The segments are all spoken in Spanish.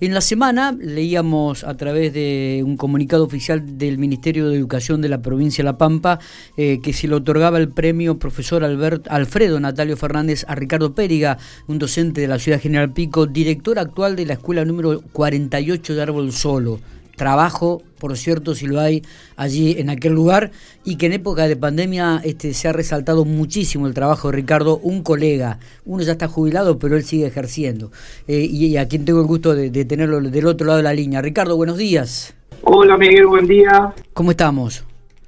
En la semana leíamos a través de un comunicado oficial del Ministerio de Educación de la provincia de La Pampa eh, que se le otorgaba el premio profesor Alfredo Natalio Fernández a Ricardo Périga, un docente de la ciudad General Pico, director actual de la escuela número 48 de Árbol Solo trabajo, por cierto, si lo hay allí en aquel lugar, y que en época de pandemia este, se ha resaltado muchísimo el trabajo de Ricardo, un colega, uno ya está jubilado, pero él sigue ejerciendo, eh, y, a quien tengo el gusto de, de tenerlo del otro lado de la línea. Ricardo, buenos días. Hola Miguel, buen día. ¿Cómo estamos?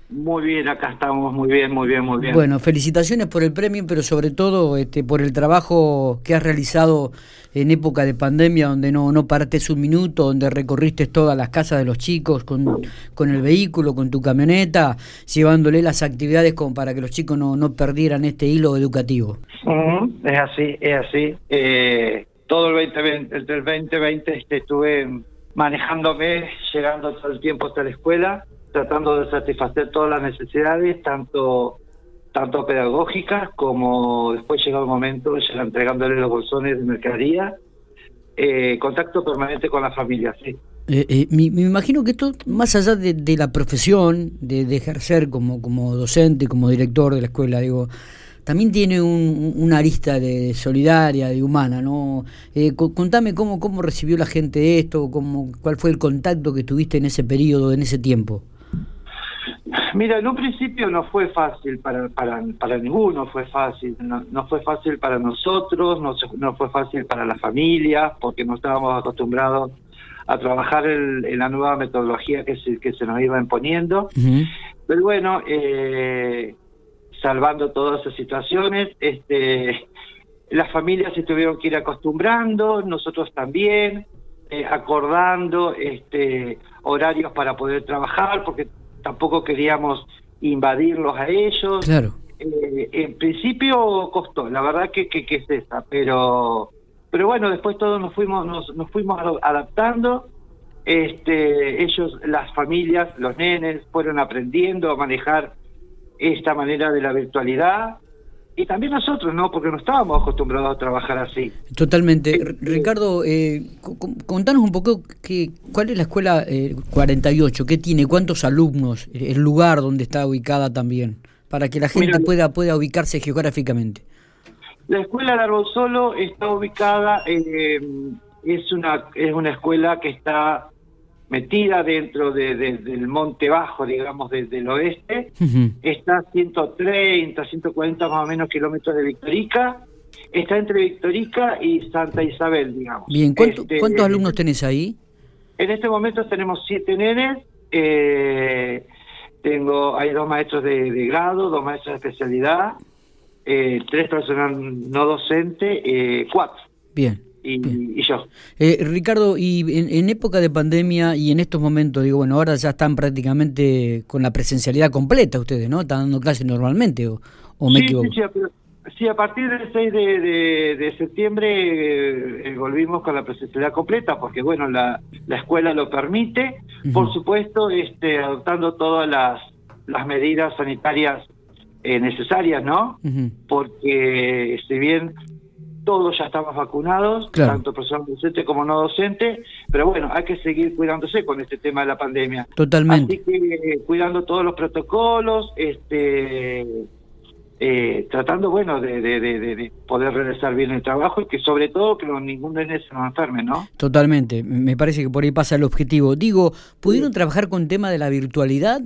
Muy bien, acá estamos, muy bien, muy bien, muy bien. Bueno, felicitaciones por el premio, pero sobre todo este, por el trabajo que has realizado en época de pandemia, donde no, no partes un minuto, donde recorriste todas las casas de los chicos con, con el vehículo, con tu camioneta, llevándole las actividades como para que los chicos no, no perdieran este hilo educativo. es así, es así. Eh, todo el 2020, el 2020 este, estuve manejándome, llegando todo el tiempo hasta la escuela tratando de satisfacer todas las necesidades, tanto tanto pedagógicas como después llegó el momento ya entregándole los bolsones de mercadería, eh, contacto permanente con la familia, sí. Eh, eh, me, imagino que esto, más allá de, la profesión, de, ejercer como, como docente, como director de la escuela, digo, también tiene un, una arista de solidaria, de humana, ¿no? contame cómo, cómo recibió la gente esto, cómo, cuál fue el contacto que tuviste en ese periodo, en ese tiempo. Mira, en un principio no fue fácil para, para, para ninguno, fue fácil. No, fue fácil para nosotros, no, no fue fácil para la familia, porque no estábamos acostumbrados a trabajar en, la nueva metodología que se, que se nos iba imponiendo. Pero bueno, eh, salvando todas esas situaciones, este, las familias se tuvieron que ir acostumbrando, nosotros también, eh, acordando este, horarios para poder trabajar, porque tampoco queríamos invadirlos a ellos. Claro. Eh, en principio costó, la verdad que, que, es esa, pero pero bueno, después todos nos fuimos nos, nos fuimos adaptando. Este, ellos, las familias, los nenes fueron aprendiendo a manejar esta manera de la virtualidad y también nosotros, ¿no? Porque no estábamos acostumbrados a trabajar así. Totalmente. Ricardo, eh, contanos un poco que, cuál es la escuela 48, eh, qué tiene, cuántos alumnos, el lugar donde está ubicada también, para que la gente pueda, pueda ubicarse geográficamente. La escuela de Árbol Solo está ubicada, eh, es, una, es una escuela que está metida dentro de, del monte bajo, digamos, del oeste. Está a 130, 140 más o menos kilómetros de Victorica. Está entre Victorica y Santa Isabel, digamos. Bien, este, ¿cuántos alumnos tenés ahí? En este momento tenemos siete nenes. Eh, tengo, hay dos maestros de, grado, dos maestros de especialidad, eh, tres personal no docente, eh, cuatro. Bien y, yo. Eh, Ricardo, y en, época de pandemia y en estos momentos, digo, bueno, ahora ya están prácticamente con la presencialidad completa ustedes, ¿no? Están dando clases normalmente, ¿o, me equivoco? Sí, a partir del 6 de, septiembre eh, volvimos con la presencialidad completa, porque bueno, la, la escuela lo permite, por supuesto, este, adoptando todas las, las medidas sanitarias eh, necesarias, ¿no? Porque si bien todos ya estamos vacunados, tanto personal docente como no docente, pero bueno, hay que seguir cuidándose con este tema de la pandemia. Totalmente. Así que cuidando todos los protocolos, este eh, tratando, bueno, de, poder realizar bien el trabajo y que sobre todo que ningún de se nos enferme, ¿no? Totalmente, me parece que por ahí pasa el objetivo. Digo, ¿pudieron trabajar con tema de la virtualidad?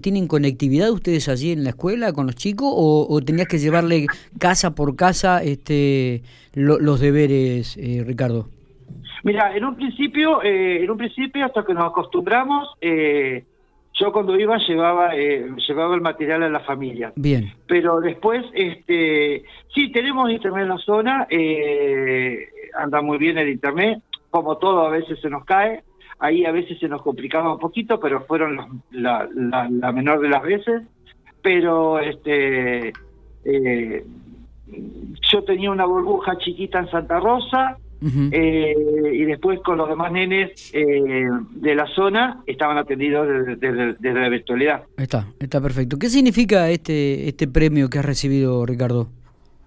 ¿Tienen conectividad ustedes allí en la escuela con los chicos o, tenías que llevarle casa por casa este los deberes, eh, Ricardo? Mira, en un principio, eh, en un principio hasta que nos acostumbramos, eh, yo cuando iba llevaba eh, llevaba el material a la familia. Bien. Pero después, este, sí, tenemos internet en la zona, eh, anda muy bien el internet, como todo a veces se nos cae, ahí a veces se nos complicaba un poquito, pero fueron la, la, menor de las veces, pero este, eh, yo tenía una burbuja chiquita en Santa Rosa, eh, y después con los demás nenes eh, de la zona estaban atendidos desde, la virtualidad. Está, está perfecto. ¿Qué significa este este premio que has recibido, Ricardo?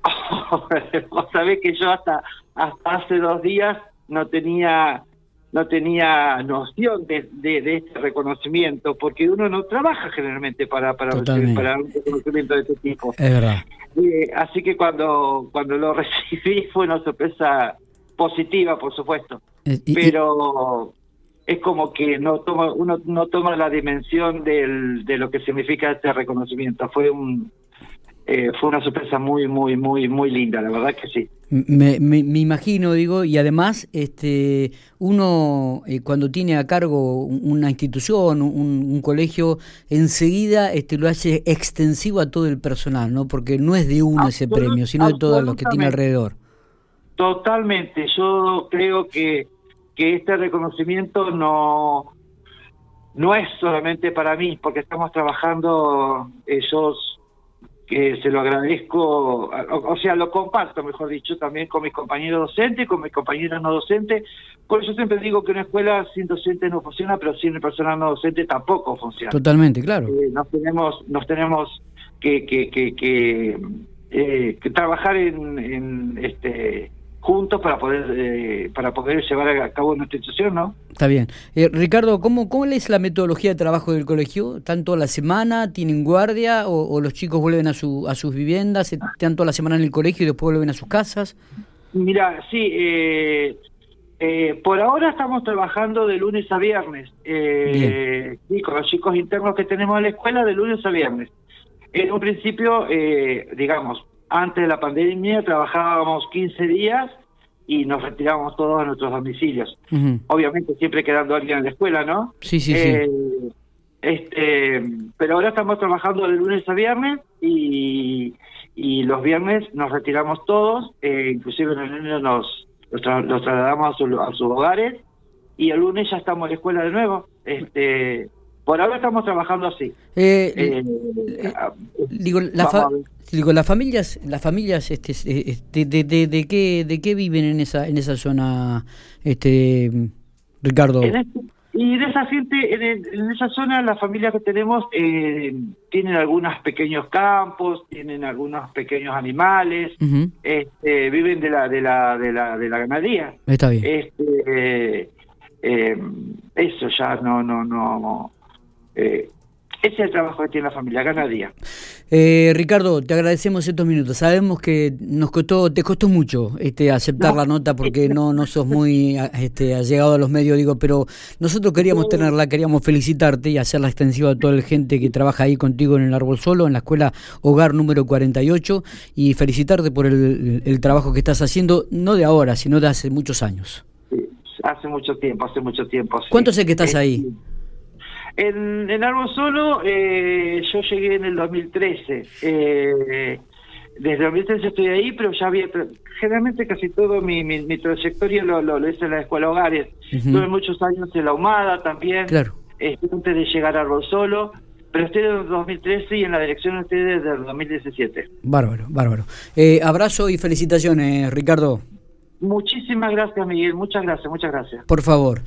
Vos sabés que yo hasta, hasta hace dos días no tenía no tenía noción de, de, este reconocimiento, porque uno no trabaja generalmente para, para, para un reconocimiento de este tipo. Es verdad. Eh, así que cuando, cuando lo recibí fue una sorpresa positiva, por supuesto. Eh, Pero es como que no toma, uno no toma la dimensión del, de lo que significa este reconocimiento. Fue un eh, fue una sorpresa muy, muy, muy, muy linda, la verdad que sí. Me, me, imagino, digo, y además, este, uno eh, cuando tiene a cargo una institución, un, colegio, enseguida este, lo hace extensivo a todo el personal, ¿no? Porque no es de uno ese premio, sino de todos los que tiene alrededor. Totalmente, yo creo que, que este reconocimiento no, no es solamente para mí, porque estamos trabajando ellos que se lo agradezco, o, sea, lo comparto, mejor dicho, también con mis compañeros docentes, con mis compañeros no docentes. Por eso siempre digo que una escuela sin docente no funciona, pero sin el personal no docente tampoco funciona. Totalmente, claro. Eh, nos tenemos, nos tenemos que, que, que, que, eh, trabajar en, en este juntos para poder eh, para poder llevar a cabo nuestra institución, ¿no? Está bien. Eh, Ricardo, ¿cómo, ¿cómo es la metodología de trabajo del colegio? ¿Tanto la semana? ¿Tienen guardia? O, los chicos vuelven a, su, a sus viviendas? ¿Están toda la semana en el colegio y después vuelven a sus casas? Mira, sí, eh, eh, por ahora estamos trabajando de lunes a viernes. Eh, sí, con los chicos internos que tenemos en la escuela, de lunes a viernes. En un principio, digamos, antes de la pandemia trabajábamos 15 días y nos retirábamos todos a nuestros domicilios. Obviamente siempre quedando alguien en la escuela, ¿no? Sí, sí, sí. Eh, este, pero ahora estamos trabajando de lunes a viernes y, y los viernes nos retiramos todos, eh, inclusive los niños nos los, trasladamos a, a, sus hogares y el lunes ya estamos en la escuela de nuevo. Este, por ahora estamos trabajando así. Eh, eh, eh, digo, digo, las familias, las familias, este, este de, de, de, qué, de qué viven en esa, en esa zona, este, Ricardo. Este, y de esa gente, en, esa zona, las familias que tenemos tienen algunos pequeños campos, tienen algunos pequeños animales, este, viven de la, de la, de la, de la ganadería. Está bien. Este, eso ya no, no, no eh, ese es el trabajo que tiene la familia, cada día. Eh, Ricardo, te agradecemos estos minutos. Sabemos que nos costó, te costó mucho este, aceptar la nota porque no, no sos muy este, allegado a los medios, digo, pero nosotros queríamos tenerla, queríamos felicitarte y hacerla extensiva a toda la gente que trabaja ahí contigo en el Árbol Solo, en la escuela Hogar número 48, y felicitarte por el, trabajo que estás haciendo, no de ahora, sino de hace muchos años. hace mucho tiempo, hace mucho tiempo. ¿Cuánto sé que estás ahí? En, en Árbol Solo eh, yo llegué en el 2013. Eh, desde 2013 estoy ahí, pero ya había... Generalmente casi todo mi, mi, trayectoria lo, lo, hice en la escuela Hogares. Tuve muchos años en la Humada también. Claro. antes de llegar a Árbol Solo pero estoy desde el 2013 y en la dirección estoy desde el 2017. Bárbaro, bárbaro. Eh, abrazo y felicitaciones, Ricardo. Muchísimas gracias, Miguel. Muchas gracias, muchas gracias. Por favor.